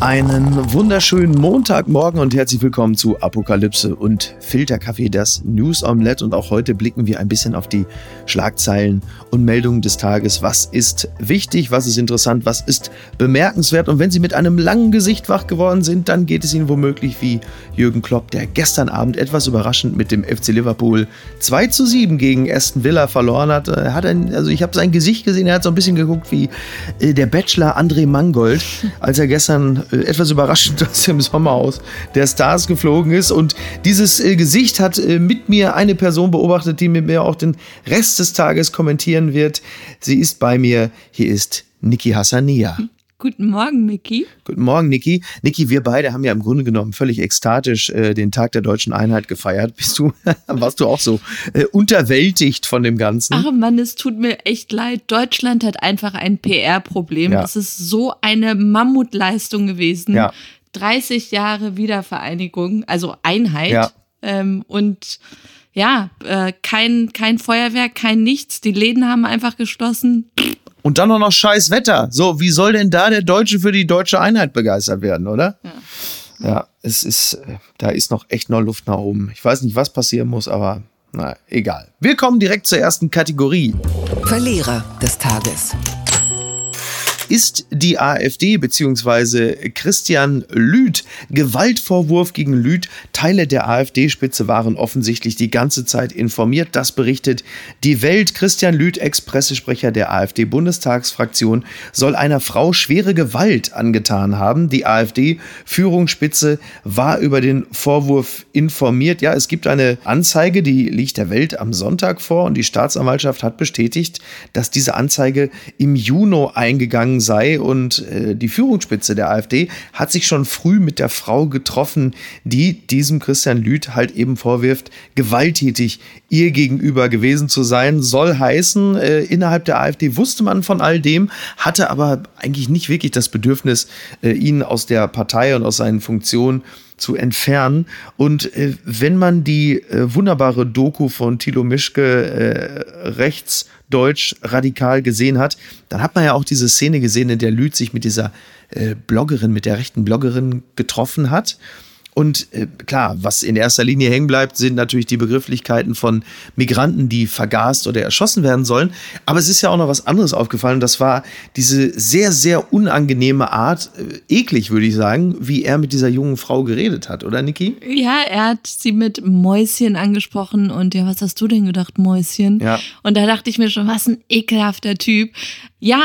Einen wunderschönen Montagmorgen und herzlich willkommen zu Apokalypse und Filterkaffee, das News Omelette. Und auch heute blicken wir ein bisschen auf die Schlagzeilen und Meldungen des Tages. Was ist wichtig? Was ist interessant? Was ist bemerkenswert? Und wenn Sie mit einem langen Gesicht wach geworden sind, dann geht es Ihnen womöglich wie Jürgen Klopp, der gestern Abend etwas überraschend mit dem FC Liverpool 2 zu 7 gegen Aston Villa verloren hat. Er hat ein, also ich habe sein Gesicht gesehen, er hat so ein bisschen geguckt wie äh, der Bachelor André Mangold, als er gestern äh, etwas überraschend aus dem Sommerhaus der Stars geflogen ist. Und dieses äh, Gesicht hat äh, mit mir eine Person beobachtet, die mit mir auch den Rest des Tages kommentieren wird. Sie ist bei mir. Hier ist Niki Hassania. Guten Morgen, Niki. Guten Morgen, Niki. Niki, wir beide haben ja im Grunde genommen völlig ekstatisch äh, den Tag der deutschen Einheit gefeiert. Bist du, warst du auch so äh, unterwältigt von dem Ganzen? Ach Mann, es tut mir echt leid. Deutschland hat einfach ein PR-Problem. Ja. Das ist so eine Mammutleistung gewesen. Ja. 30 Jahre Wiedervereinigung, also Einheit. Ja. Ähm, und ja, äh, kein, kein Feuerwerk, kein nichts. Die Läden haben einfach geschlossen. Und dann auch noch scheiß Wetter. So, wie soll denn da der Deutsche für die deutsche Einheit begeistert werden, oder? Ja. Ja, es ist, äh, da ist noch echt noch Luft nach oben. Ich weiß nicht, was passieren muss, aber na, egal. Wir kommen direkt zur ersten Kategorie. Verlierer des Tages. Ist die AfD bzw. Christian Lüth Gewaltvorwurf gegen Lüth? Teile der AfD-Spitze waren offensichtlich die ganze Zeit informiert. Das berichtet die Welt. Christian Lüth, Ex-Pressesprecher der AfD-Bundestagsfraktion, soll einer Frau schwere Gewalt angetan haben. Die AfD-Führungsspitze war über den Vorwurf informiert. Ja, es gibt eine Anzeige, die liegt der Welt am Sonntag vor und die Staatsanwaltschaft hat bestätigt, dass diese Anzeige im Juni eingegangen sei und äh, die Führungsspitze der AfD hat sich schon früh mit der Frau getroffen, die diesem Christian Lüth halt eben vorwirft, gewalttätig ihr gegenüber gewesen zu sein. Soll heißen, äh, innerhalb der AfD wusste man von all dem, hatte aber eigentlich nicht wirklich das Bedürfnis, äh, ihn aus der Partei und aus seinen Funktionen zu entfernen. Und äh, wenn man die äh, wunderbare Doku von Thilo Mischke äh, rechts deutsch radikal gesehen hat, dann hat man ja auch diese Szene gesehen, in der Lüth sich mit dieser äh, Bloggerin, mit der rechten Bloggerin getroffen hat. Und äh, klar, was in erster Linie hängen bleibt, sind natürlich die Begrifflichkeiten von Migranten, die vergast oder erschossen werden sollen. Aber es ist ja auch noch was anderes aufgefallen. Das war diese sehr, sehr unangenehme Art, äh, eklig würde ich sagen, wie er mit dieser jungen Frau geredet hat, oder Niki? Ja, er hat sie mit Mäuschen angesprochen und ja, was hast du denn gedacht, Mäuschen? Ja. Und da dachte ich mir schon, was ein ekelhafter Typ. Ja,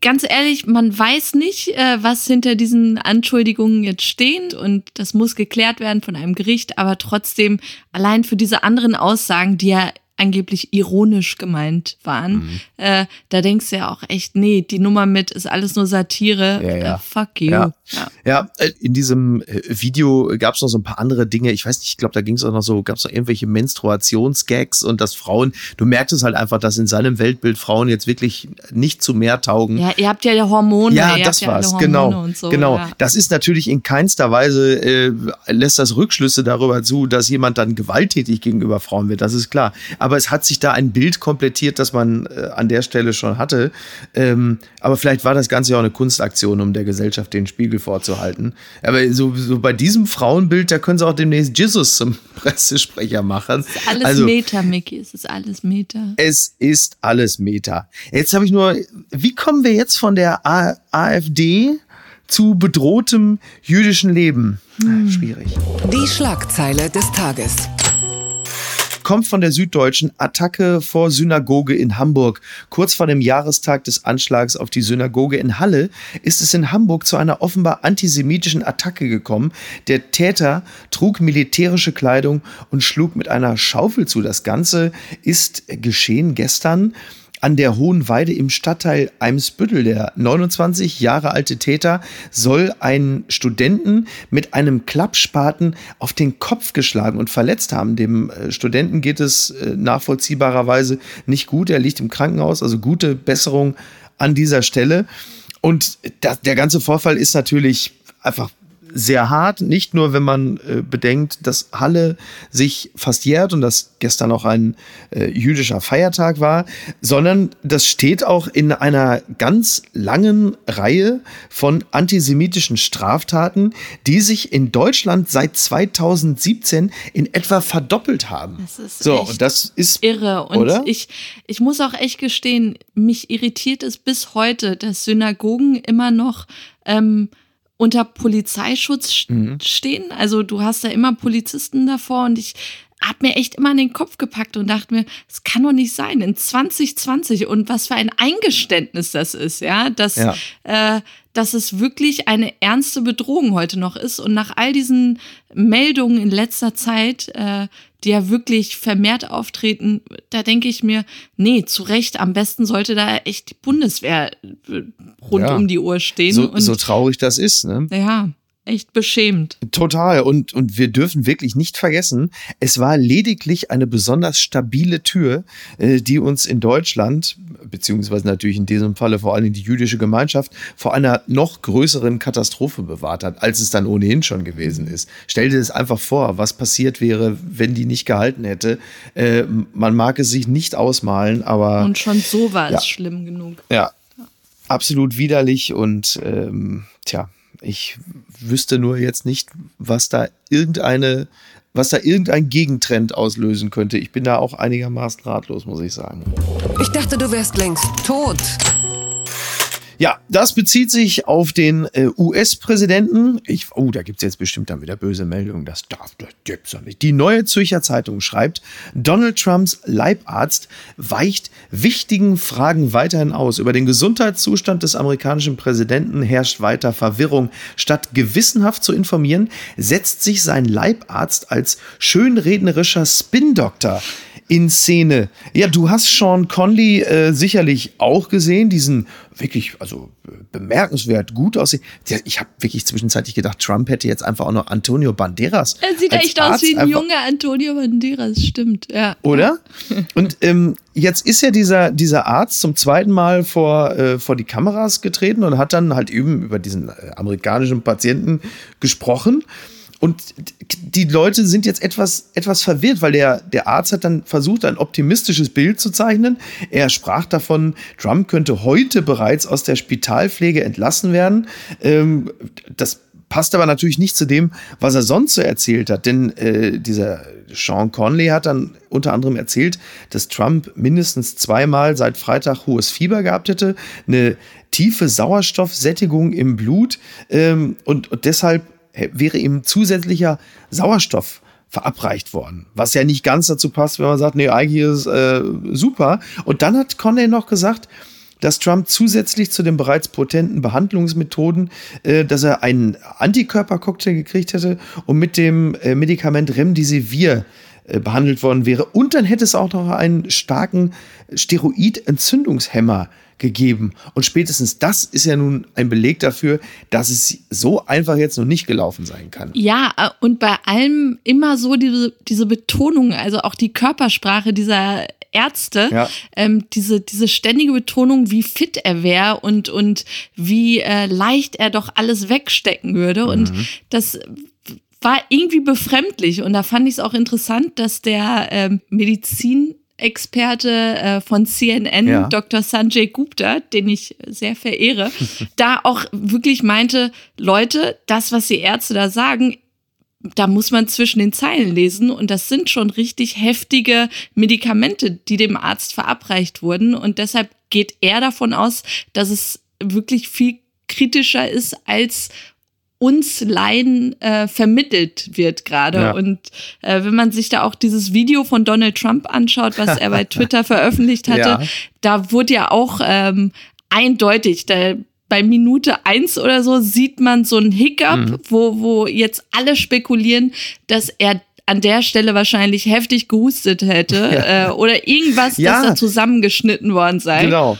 ganz ehrlich, man weiß nicht, äh, was hinter diesen Anschuldigungen jetzt stehen und das muss geklärt werden von einem Gericht, aber trotzdem allein für diese anderen Aussagen, die ja angeblich ironisch gemeint waren, Mhm. äh, da denkst du ja auch echt, nee, die Nummer mit ist alles nur Satire. Ja, ja. Äh, fuck you. Ja. Ja. Äh, in diesem äh, Video gab es noch so ein paar andere Dinge. Ich weiß nicht, ich glaube, da ging es auch noch so, gab es noch irgendwelche Menstruationsgags und dass Frauen, du merkst es halt einfach, dass in seinem Weltbild Frauen jetzt wirklich nicht zu mehr taugen. Ja, ihr habt ja Hormone. Ja, das habt ja alle war's, Hormone genau. So, genau. Das ist natürlich in keinster Weise, äh, lässt das Rückschlüsse darüber zu, dass jemand dann gewalttätig gegenüber Frauen wird, das ist klar. Aber es hat sich da ein Bild komplettiert, das man äh, an der Stelle schon hatte. Ähm, aber vielleicht war das Ganze ja auch eine Kunstaktion, um der Gesellschaft den Spiegel vorzuhalten. Aber so, so bei diesem Frauenbild, da können sie auch demnächst Jesus zum Pressesprecher machen. Alles also, Meta, Mickey. Es ist alles Meta. es ist alles Meta. Jetzt habe ich nur, wie kommen wir jetzt von der A AfD zu bedrohtem jüdischen Leben? Hm. Schwierig. Die Schlagzeile des Tages. Kommt von der Süddeutschen Attacke vor Synagoge in Hamburg. Kurz vor dem Jahrestag des Anschlags auf die Synagoge in Halle ist es in Hamburg zu einer offenbar antisemitischen Attacke gekommen. Der Täter trug militärische Kleidung und schlug mit einer Schaufel zu. Das Ganze ist geschehen gestern an der Hohen Weide im Stadtteil Eimsbüttel. Der 29 Jahre alte Täter soll einen Studenten mit einem Klappspaten auf den Kopf geschlagen und verletzt haben. Dem äh, Studenten geht es äh, nachvollziehbarerweise nicht gut. Er liegt im Krankenhaus, also gute Besserung an dieser Stelle. Und das, der ganze Vorfall ist natürlich einfach sehr hart, nicht nur wenn man äh, bedenkt, dass Halle sich fast jährt und dass gestern auch ein äh, jüdischer Feiertag war, sondern das steht auch in einer ganz langen Reihe von antisemitischen Straftaten, die sich in Deutschland seit 2017 in etwa verdoppelt haben. Das ist so, und das ist irre. Und oder? ich, ich muss auch echt gestehen, mich irritiert es bis heute, dass Synagogen immer noch ähm, unter Polizeischutz Mhm. stehen. Also du hast da immer Polizisten davor und ich hab mir echt immer an den Kopf gepackt und dachte mir, es kann doch nicht sein in 2020 und was für ein Eingeständnis das ist, ja, dass, Ja. äh, dass es wirklich eine ernste Bedrohung heute noch ist und nach all diesen Meldungen in letzter Zeit, äh, die ja wirklich vermehrt auftreten, da denke ich mir, nee, zu Recht, am besten sollte da echt die Bundeswehr äh, rund Ja. um die Uhr stehen so, und so traurig das ist, ne? ja, echt beschämt. Total. Und, und wir dürfen wirklich nicht vergessen, es war lediglich eine besonders stabile Tür, äh, die uns in Deutschland, beziehungsweise natürlich in diesem Falle vor allem die jüdische Gemeinschaft, vor einer noch größeren Katastrophe bewahrt hat, als es dann ohnehin schon gewesen ist. Stell dir das einfach vor, was passiert wäre, wenn die nicht gehalten hätte. Äh, man mag es sich nicht ausmalen, aber Und schon so war Ja. es schlimm genug. ja, absolut widerlich und ähm, tja, ich wüsste nur jetzt nicht, was da irgendeine, was da irgendein Gegentrend auslösen könnte. Ich bin da auch einigermaßen ratlos, muss ich sagen. Ich dachte, du wärst längst tot. Ja, das bezieht sich auf den äh, US-Präsidenten. Ich, oh, da gibt's jetzt bestimmt dann wieder böse Meldungen. Das darf, das gibt's doch nicht. Die Neue Zürcher Zeitung schreibt, Donald Trumps Leibarzt weicht wichtigen Fragen weiterhin aus. Über den Gesundheitszustand des amerikanischen Präsidenten herrscht weiter Verwirrung. Statt gewissenhaft zu informieren, setzt sich sein Leibarzt als schönrednerischer Spin-Doktor in Szene. Ja, du hast Sean Conley äh, sicherlich auch gesehen, diesen wirklich, also äh, bemerkenswert gut aussehen. Ich habe wirklich zwischenzeitlich gedacht, Trump hätte jetzt einfach auch noch Antonio Banderas. Er sieht echt aus Arzt wie ein junger Antonio Banderas, stimmt, ja. Oder? Und ähm, jetzt ist ja dieser, dieser Arzt zum zweiten Mal vor, äh, vor die Kameras getreten und hat dann halt eben über diesen äh, amerikanischen Patienten gesprochen. Und die Leute sind jetzt etwas, etwas verwirrt, weil der, der Arzt hat dann versucht, ein optimistisches Bild zu zeichnen. Er sprach davon, Trump könnte heute bereits aus der Spitalpflege entlassen werden. Ähm, das passt aber natürlich nicht zu dem, was er sonst so erzählt hat. Denn äh, dieser Sean Conley hat dann unter anderem erzählt, dass Trump mindestens zweimal seit Freitag hohes Fieber gehabt hätte, eine tiefe Sauerstoffsättigung im Blut ähm, und, und deshalb wäre ihm zusätzlicher Sauerstoff verabreicht worden. Was ja nicht ganz dazu passt, wenn man sagt, nee, eigentlich ist äh, super. Und dann hat Conley noch gesagt, dass Trump zusätzlich zu den bereits potenten Behandlungsmethoden, äh, dass er einen Antikörpercocktail gekriegt hätte und mit dem äh, Medikament Remdesivir äh, behandelt worden wäre. Und dann hätte es auch noch einen starken Steroidentzündungshemmer gegeben. Und spätestens das ist ja nun ein Beleg dafür, dass es so einfach jetzt noch nicht gelaufen sein kann. Ja, äh, und bei allem immer so diese, diese Betonung, also auch die Körpersprache dieser Ärzte, Ja. ähm, diese, diese ständige Betonung, wie fit er wäre und, und wie äh, leicht er doch alles wegstecken würde. Und Mhm. das war irgendwie befremdlich. Und da fand ich es auch interessant, dass der ähm, Medizin Experte äh, von CNN, Ja. Dr. Sanjay Gupta, den ich sehr verehre, da auch wirklich meinte, Leute, das, was die Ärzte da sagen, da muss man zwischen den Zeilen lesen und das sind schon richtig heftige Medikamente, die dem Arzt verabreicht wurden und deshalb geht er davon aus, dass es wirklich viel kritischer ist, als uns Laien äh, vermittelt wird gerade. Ja. Und äh, wenn man sich da auch dieses Video von Donald Trump anschaut, was er bei Twitter veröffentlicht hatte, Ja. da wurde ja auch ähm, eindeutig, da bei Minute eins oder so sieht man so ein Hiccup, Mhm. wo, wo jetzt alle spekulieren, dass er an der Stelle wahrscheinlich heftig gehustet hätte äh, oder irgendwas, Ja. das da zusammengeschnitten worden sei. Genau.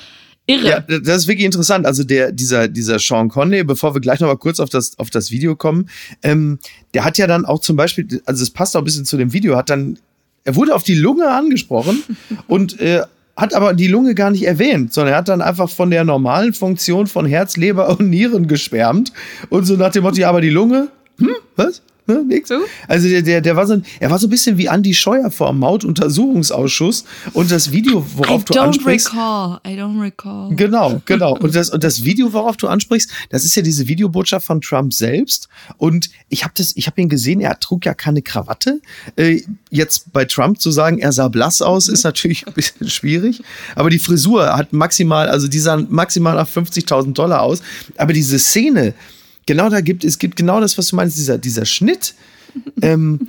Irre. Ja, das ist wirklich interessant. Also der, dieser, dieser Sean Conley, bevor wir gleich noch mal kurz auf das, auf das Video kommen, ähm, der hat ja dann auch zum Beispiel, also es passt auch ein bisschen zu dem Video, hat dann, er wurde auf die Lunge angesprochen und äh, hat aber die Lunge gar nicht erwähnt, sondern er hat dann einfach von der normalen Funktion von Herz, Leber und Nieren geschwärmt und so nach dem Motto, ja, aber die Lunge, Hm? Was? Ne, nix. So? Also der, der, der war so, ein- er war so ein bisschen wie Andi Scheuer vor dem Mautuntersuchungsausschuss und das Video, worauf I du don't ansprichst. recall. I don't recall. Genau, genau. Und das, und das Video, worauf du ansprichst, das ist ja diese Videobotschaft von Trump selbst. Und ich habe das, ich habe ihn gesehen, er trug ja keine Krawatte. Äh, jetzt bei Trump zu sagen, er sah blass aus, ist natürlich ein bisschen schwierig. Aber die Frisur hat maximal, also die sahen maximal nach 50.000 Dollar aus. Aber diese Szene, genau da gibt es gibt genau das, was du meinst, dieser, dieser Schnitt. Ähm,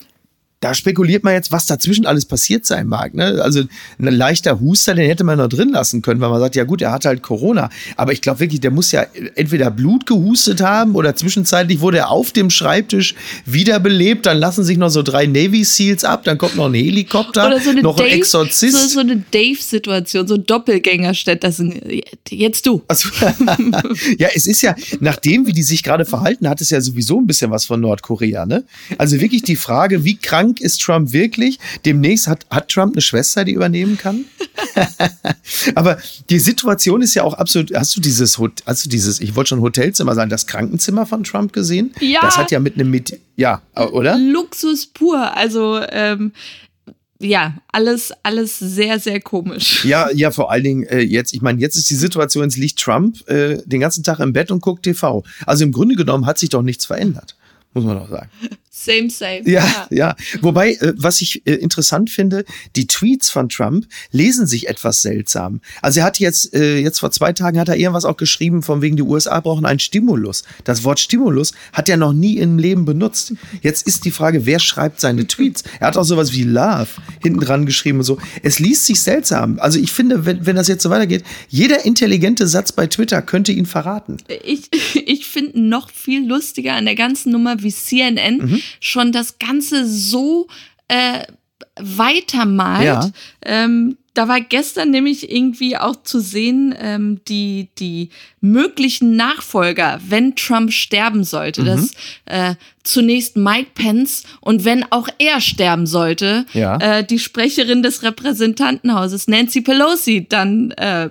da spekuliert man jetzt, was dazwischen alles passiert sein mag. Ne? Also ein leichter Huster, den hätte man noch drin lassen können, weil man sagt, ja gut, er hat halt Corona. Aber ich glaube wirklich, der muss ja entweder Blut gehustet haben oder zwischenzeitlich wurde er auf dem Schreibtisch wiederbelebt. Dann lassen sich noch so drei Navy Seals ab, dann kommt noch ein Helikopter, Oder so eine noch ein Dave, Exorzist. So, so eine Dave-Situation, so Doppelgänger statt das sind, jetzt du. Also, ja, es ist ja, nachdem, wie die sich gerade verhalten, hat es ja sowieso ein bisschen was von Nordkorea, ne? Also wirklich die Frage, wie krank ist Trump wirklich? Demnächst hat, hat Trump eine Schwester, die übernehmen kann? Aber die Situation ist ja auch absolut, hast du dieses, Hot- hast du dieses, ich wollte schon Hotelzimmer sagen, das Krankenzimmer von Trump gesehen? Ja. Das hat ja mit einem, mit, ja, oder? Luxus pur. Also, ähm, ja, alles, alles sehr, sehr komisch. Ja, ja, vor allen Dingen äh, jetzt, ich meine, jetzt ist die Situation, jetzt liegt Trump äh, den ganzen Tag im Bett und guckt TV. Also im Grunde genommen hat sich doch nichts verändert, muss man doch sagen. Same, same. Ja, ja. Wobei, äh, was ich äh, interessant finde, die Tweets von Trump lesen sich etwas seltsam. Also er hat jetzt, äh, jetzt vor zwei Tagen hat er irgendwas auch geschrieben, von wegen die USA brauchen einen Stimulus. Das Wort Stimulus hat er noch nie im Leben benutzt. Jetzt ist die Frage, wer schreibt seine Tweets? Er hat auch sowas wie Love hinten dran geschrieben und so. Es liest sich seltsam. Also ich finde, wenn, wenn das jetzt so weitergeht, jeder intelligente Satz bei Twitter könnte ihn verraten. Ich, ich finde noch viel lustiger an der ganzen Nummer, wie CNN Mhm. Schon das Ganze so äh, weitermalt. Ja. Ähm, da war gestern nämlich irgendwie auch zu sehen, ähm, die, die möglichen Nachfolger, wenn Trump sterben sollte. Mhm. Das äh, zunächst Mike Pence und wenn auch er sterben sollte, Ja. äh, die Sprecherin des Repräsentantenhauses, Nancy Pelosi, dann äh,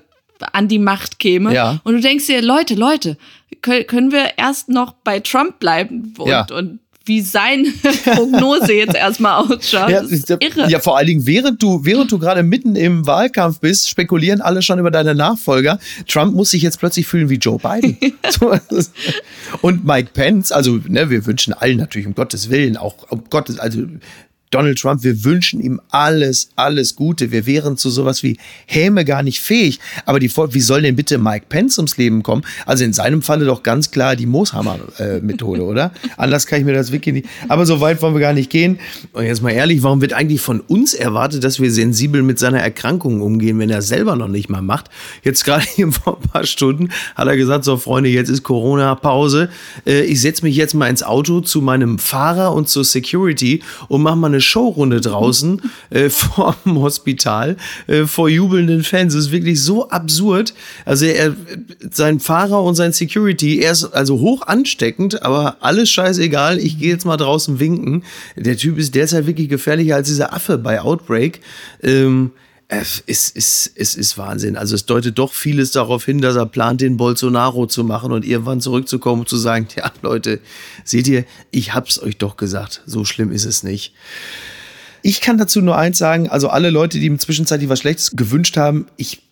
an die Macht käme. Ja. Und du denkst dir, Leute, Leute, können, können wir erst noch bei Trump bleiben und, Ja. und wie seine Prognose jetzt erstmal ausschaut. Ja, irre. ja, vor allen Dingen, während du, während du gerade mitten im Wahlkampf bist, spekulieren alle schon über deine Nachfolger. Trump muss sich jetzt plötzlich fühlen wie Joe Biden. Und Mike Pence, also ne, wir wünschen allen natürlich um Gottes Willen, auch um Gottes, also Donald Trump, wir wünschen ihm alles, alles Gute. Wir wären zu sowas wie Häme gar nicht fähig. Aber die, wie soll denn bitte Mike Pence ums Leben kommen? Also in seinem Falle doch ganz klar die Mooshammer-Methode, oder? Anders kann ich mir das wirklich nicht. Aber so weit wollen wir gar nicht gehen. Und jetzt mal ehrlich, warum wird eigentlich von uns erwartet, dass wir sensibel mit seiner Erkrankung umgehen, wenn er selber noch nicht mal macht? Jetzt gerade hier vor ein paar Stunden hat er gesagt, so Freunde, jetzt ist Corona-Pause. Äh, ich setze mich jetzt mal ins Auto zu meinem Fahrer und zur Security und mache mal eine Showrunde draußen äh, vor dem Hospital äh, vor jubelnden Fans. Das ist wirklich so absurd. Also er, sein Fahrer und sein Security, er ist also hoch ansteckend, aber alles scheißegal. Ich gehe jetzt mal draußen winken. Der Typ ist derzeit wirklich gefährlicher als dieser Affe bei Outbreak. Ähm, es ist, ist, es ist Wahnsinn. Also es deutet doch vieles darauf hin, dass er plant, den Bolsonaro zu machen und irgendwann zurückzukommen und zu sagen, ja Leute, seht ihr, ich hab's euch doch gesagt, so schlimm ist es nicht. Ich kann dazu nur eins sagen, also alle Leute, die im Zwischenzeitlich was Schlechtes gewünscht haben, ich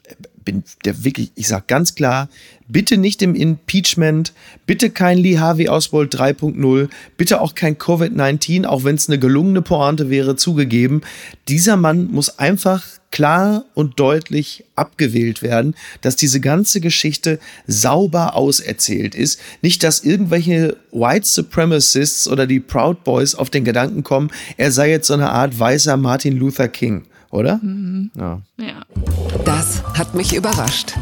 bin der wirklich, ich sag ganz klar, bitte nicht im Impeachment, bitte kein Lee Harvey Oswald 3.0, bitte auch kein Covid-19, auch wenn es eine gelungene Pointe wäre, zugegeben. Dieser Mann muss einfach klar und deutlich abgewählt werden, dass diese ganze Geschichte sauber auserzählt ist. Nicht, dass irgendwelche White Supremacists oder die Proud Boys auf den Gedanken kommen, er sei jetzt so eine Art weißer Martin Luther King, oder? Ja. Ja. Das hat mich überrascht.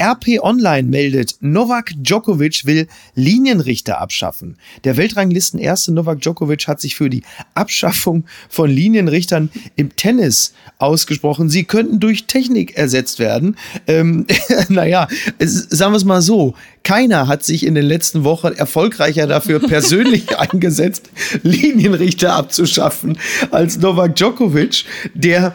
RP Online meldet, Novak Djokovic will Linienrichter abschaffen. Der Weltranglisten erste Novak Djokovic hat sich für die Abschaffung von Linienrichtern im Tennis ausgesprochen. Sie könnten durch Technik ersetzt werden. Ähm, naja, es, sagen wir es mal so. Keiner hat sich in den letzten Wochen erfolgreicher dafür persönlich eingesetzt, Linienrichter abzuschaffen, als Novak Djokovic, der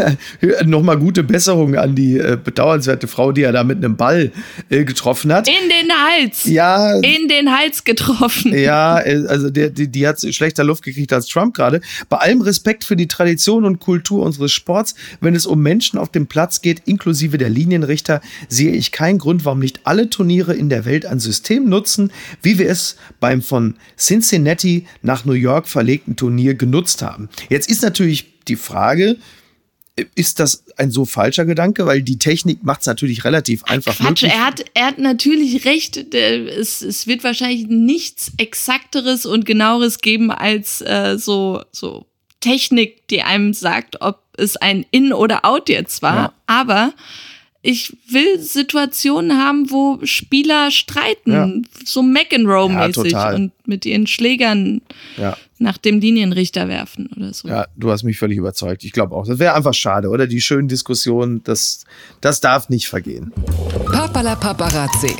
nochmal gute Besserung an die äh, bedauernswerte Frau, die er da mit einem Ball äh, getroffen hat. In den Hals. Ja. In den Hals getroffen. Ja, äh, also der, die, die hat schlechter Luft gekriegt als Trump gerade. Bei allem Respekt für die Tradition und Kultur unseres Sports, wenn es um Menschen auf dem Platz geht, inklusive der Linienrichter, sehe ich keinen Grund, warum nicht alle Turniere in der Welt ein System nutzen, wie wir es beim von Cincinnati nach New York verlegten Turnier genutzt haben. Jetzt ist natürlich die Frage, ist das ein so falscher Gedanke? Weil die Technik macht es natürlich relativ einfach Quatsch, möglich. Er hat, er hat natürlich recht. Es, es wird wahrscheinlich nichts Exakteres und genaueres geben als äh, so, so Technik, die einem sagt, ob es ein In oder Out jetzt war. Ja. Aber ich will Situationen haben, wo Spieler streiten, ja. so McEnroe-mäßig ja, und mit ihren Schlägern ja. Nach dem Linienrichter werfen oder so. Ja, du hast mich völlig überzeugt. Ich glaube auch. Das wäre einfach schade, oder? Die schönen Diskussionen, das, das darf nicht vergehen. Papala Paparazzi.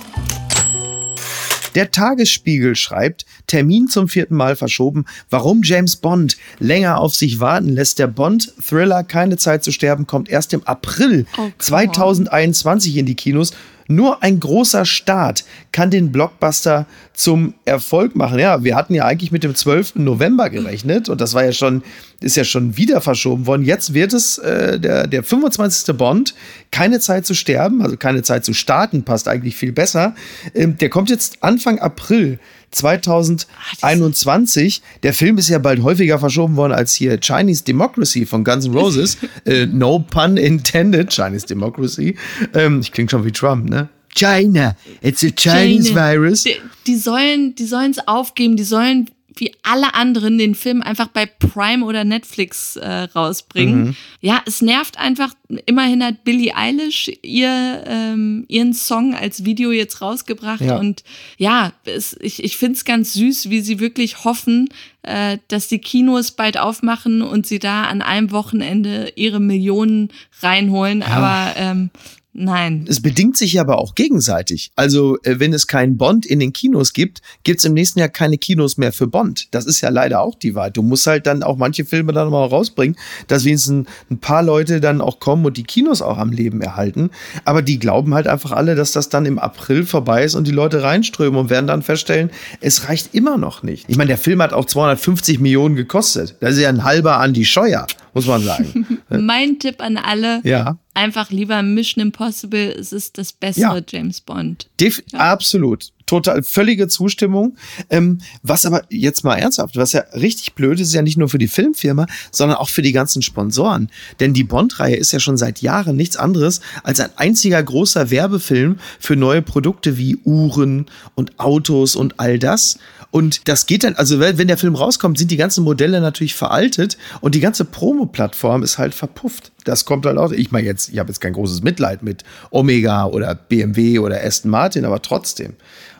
Der Tagesspiegel schreibt, Termin zum vierten Mal verschoben, warum James Bond länger auf sich warten lässt. Der Bond-Thriller Keine Zeit zu sterben kommt erst im April oh, 2021 in die Kinos. Nur ein großer Start kann den Blockbuster zum Erfolg machen. Ja, wir hatten ja eigentlich mit dem 12. November gerechnet und das war ja schon, ist ja schon wieder verschoben worden. Jetzt wird es äh, der, der 25. Bond, keine Zeit zu sterben, also keine Zeit zu starten, passt eigentlich viel besser. Ähm, der kommt jetzt Anfang April 2021. Der Film ist ja bald häufiger verschoben worden als hier Chinese Democracy von Guns N' Roses. äh, no pun intended, Chinese Democracy. Ähm, ich klinge schon wie Trump, ne? China, it's a Chinese China. virus. Die, die sollen, die sollen es aufgeben, die sollen wie alle anderen den Film einfach bei Prime oder Netflix äh, rausbringen. Mhm. Ja, es nervt einfach. Immerhin hat Billie Eilish ihr, ähm, ihren Song als Video jetzt rausgebracht. Ja. Und ja, es, ich, ich finde es ganz süß, wie sie wirklich hoffen, äh, dass die Kinos bald aufmachen und sie da an einem Wochenende ihre Millionen reinholen. Ja. Aber ähm, Nein. Es bedingt sich aber auch gegenseitig. Also, äh, wenn es keinen Bond in den Kinos gibt, gibt es im nächsten Jahr keine Kinos mehr für Bond. Das ist ja leider auch die Wahrheit. Du musst halt dann auch manche Filme dann mal rausbringen, dass wenigstens ein paar Leute dann auch kommen und die Kinos auch am Leben erhalten. Aber die glauben halt einfach alle, dass das dann im April vorbei ist und die Leute reinströmen und werden dann feststellen, es reicht immer noch nicht. Ich meine, der Film hat auch 250 Millionen gekostet. Das ist ja ein halber an die Scheuer muss man sagen. mein Tipp an alle: ja. einfach lieber Mission Impossible. Es ist das bessere ja. James Bond. Def ja. Absolut. Total völlige Zustimmung. Ähm, was aber jetzt mal ernsthaft, was ja richtig blöd ist, ist ja nicht nur für die Filmfirma, sondern auch für die ganzen Sponsoren. Denn die Bond-Reihe ist ja schon seit Jahren nichts anderes als ein einziger großer Werbefilm für neue Produkte wie Uhren und Autos und all das. Und das geht dann, also wenn der Film rauskommt, sind die ganzen Modelle natürlich veraltet und die ganze Promo-Plattform ist halt verpufft. Das kommt halt auch. Ich meine jetzt, ich habe jetzt kein großes Mitleid mit Omega oder BMW oder Aston Martin, aber trotzdem.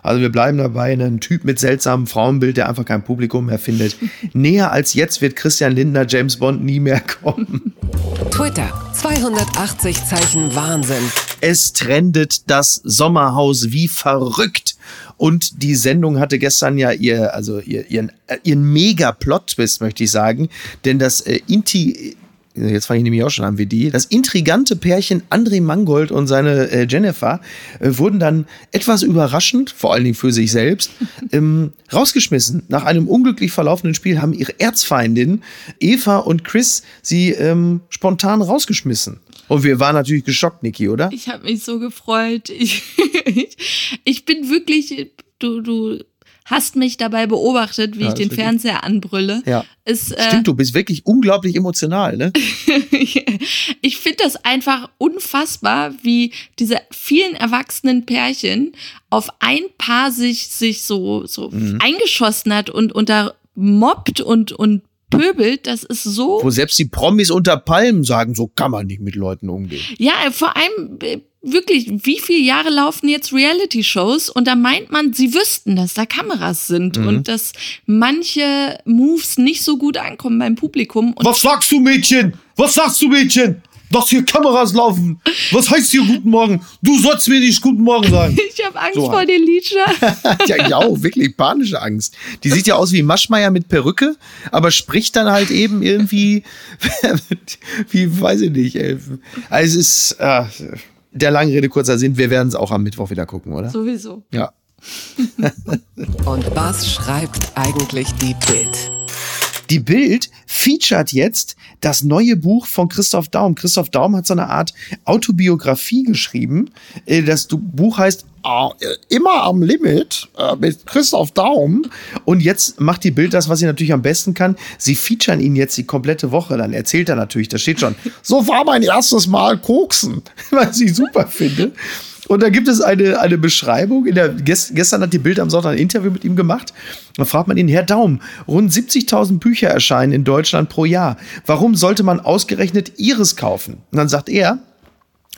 Also wir bleiben dabei, ein Typ mit seltsamem Frauenbild, der einfach kein Publikum mehr findet. Näher als jetzt wird Christian Lindner James Bond nie mehr kommen. Twitter, 280 Zeichen Wahnsinn. Es trendet das Sommerhaus wie verrückt. Und die Sendung hatte gestern ja ihr, also ihr, ihren, äh, ihren Mega-Plot-Twist, möchte ich sagen. Denn das äh, Inti jetzt fange ich nämlich auch schon an wie die, das intrigante Pärchen André Mangold und seine äh, Jennifer äh, wurden dann etwas überraschend, vor allen Dingen für sich selbst, ähm, rausgeschmissen. Nach einem unglücklich verlaufenden Spiel haben ihre Erzfeindin Eva und Chris sie ähm, spontan rausgeschmissen. Und wir waren natürlich geschockt, Niki, oder? Ich habe mich so gefreut. Ich, ich bin wirklich, du, du hast mich dabei beobachtet, wie ja, ich den Fernseher anbrülle. Ja. Es, äh, Stimmt, du bist wirklich unglaublich emotional, ne? ich finde das einfach unfassbar, wie diese vielen erwachsenen Pärchen auf ein Paar sich, sich so, so mhm. eingeschossen hat und, da mobbt und, und pöbelt, das ist so. Wo selbst die Promis unter Palmen sagen, so kann man nicht mit Leuten umgehen. Ja, vor allem äh, wirklich, wie viele Jahre laufen jetzt Reality-Shows und da meint man, sie wüssten, dass da Kameras sind mhm. und dass manche Moves nicht so gut ankommen beim Publikum. Was sagst du, Mädchen? Was sagst du, Mädchen? dass hier Kameras laufen. Was heißt hier Guten Morgen? Du sollst mir nicht Guten Morgen sagen. Ich habe Angst So vor halt. den Liedschern. ja, ja, auch wirklich panische Angst. Die sieht ja aus wie Maschmeier mit Perücke, aber spricht dann halt eben irgendwie, wie, weiß ich nicht. ey. Also es ist, äh, der lange Rede, kurzer Sinn, wir werden es auch am Mittwoch wieder gucken, oder? Sowieso. Ja. Und was schreibt eigentlich die Bild? Die Bild featuret jetzt das neue Buch von Christoph Daum. Christoph Daum hat so eine Art Autobiografie geschrieben. Äh, Das Buch heißt äh, Immer am Limit äh, mit Christoph Daum. Und jetzt macht die Bild das, was sie natürlich am besten kann. Sie featuren ihn jetzt die komplette Woche. Dann erzählt er natürlich, da steht schon, so war mein erstes Mal Koksen, was ich super finde. Und da gibt es eine, eine Beschreibung. In der, gest, gestern hat die Bild am Sonntag ein Interview mit ihm gemacht. Da fragt man ihn, Herr Daum, rund 70.000 Bücher erscheinen in Deutschland pro Jahr. Warum sollte man ausgerechnet Ihres kaufen? Und dann sagt er,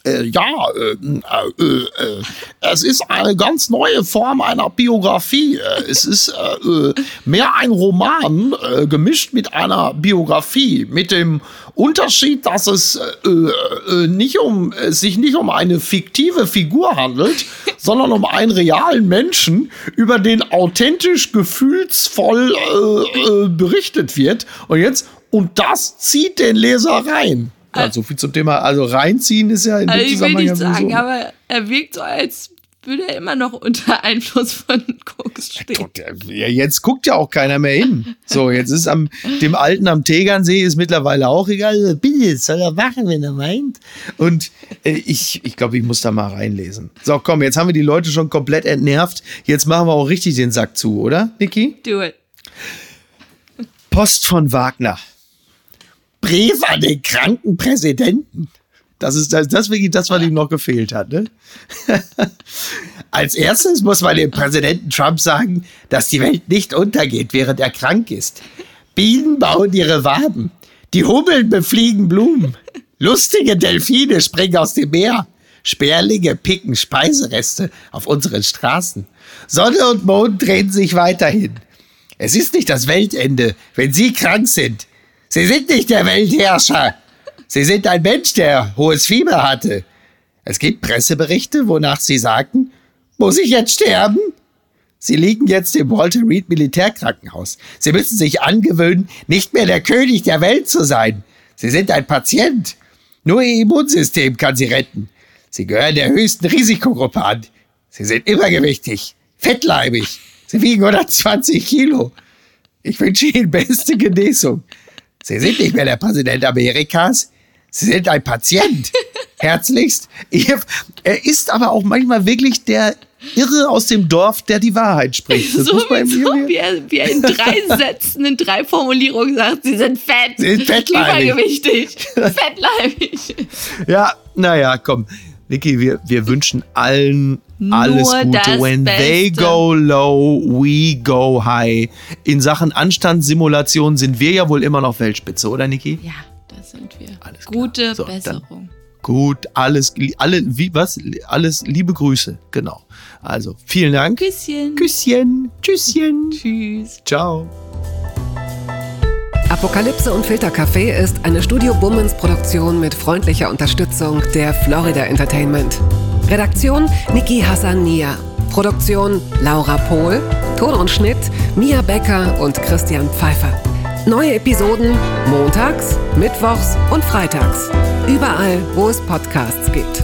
äh, ja, äh, äh, äh, es ist eine ganz neue Form einer Biografie. Äh, Es ist äh, mehr ein Roman gemischt mit einer Biografie, mit dem Unterschied, dass es nicht um, sich nicht um eine fiktive Figur handelt, sondern um einen realen Menschen, über den authentisch, gefühlsvoll berichtet wird. Und jetzt, und das zieht den Leser rein. Ja, so viel zum Thema. Also reinziehen ist ja in Also dem ich will Zusammenhang nicht ja sagen, sowieso- aber er wirkt so, als würde er immer noch unter Einfluss von Koks stehen. Ja, jetzt guckt ja auch keiner mehr hin. So, jetzt ist am dem Alten am Tegernsee ist mittlerweile auch egal. Bitte, jetzt soll er machen, wenn er meint. Und äh, ich, ich glaube, ich muss da mal reinlesen. So, komm, jetzt haben wir die Leute schon komplett entnervt. Jetzt machen wir auch richtig den Sack zu, oder, Niki? Do it. Post von Wagner. Brief an den kranken Präsidenten. Das ist das, das wirklich das, was ihm noch gefehlt hat. Ne? Als erstes muss man dem Präsidenten Trump sagen, dass die Welt nicht untergeht, während er krank ist. Bienen bauen ihre Waben. Die Hummeln befliegen Blumen. Lustige Delfine springen aus dem Meer. Sperlinge picken Speisereste auf unseren Straßen. Sonne und Mond drehen sich weiterhin. Es ist nicht das Weltende, wenn Sie krank sind. Sie sind nicht der Weltherrscher. Sie sind ein Mensch, der hohes Fieber hatte. Es gibt Presseberichte, wonach Sie sagten, muss ich jetzt sterben? Sie liegen jetzt im Walter Reed Militärkrankenhaus. Sie müssen sich angewöhnen, nicht mehr der König der Welt zu sein. Sie sind ein Patient. Nur Ihr Immunsystem kann Sie retten. Sie gehören der höchsten Risikogruppe an. Sie sind übergewichtig, fettleibig. Sie wiegen 120 Kilo. Ich wünsche Ihnen beste Genesung. Sie sind nicht mehr der Präsident Amerikas. Sie sind ein Patient. Herzlichst. Er ist aber auch manchmal wirklich der Irre aus dem Dorf, der die Wahrheit spricht. Das So, muss man so wie, er, wie er in drei Sätzen, in drei Formulierungen sagt, sie sind fett, Sie sind fettleibig. übergewichtig, fettleibig. Ja, naja, komm. Niki, wir, wir wünschen allen alles Nur Gute. When they Beste. go low, we go high. In Sachen Anstandssimulation sind wir ja wohl immer noch Weltspitze, oder Niki? Ja, das sind wir. Alles klar. Gute So, Besserung. Gut, alles, alle, wie, was? Alles, liebe Grüße, genau. Also, vielen Dank. Küsschen. Küsschen, Tschüsschen. Tschüss. Ciao. Apokalypse und Filtercafé ist eine Studio Bummens Produktion mit freundlicher Unterstützung der Florida Entertainment. Redaktion Niki Hassania. Produktion Laura Pohl. Ton und Schnitt Mia Becker und Christian Pfeiffer. Neue Episoden montags, mittwochs und freitags. Überall, wo es Podcasts gibt.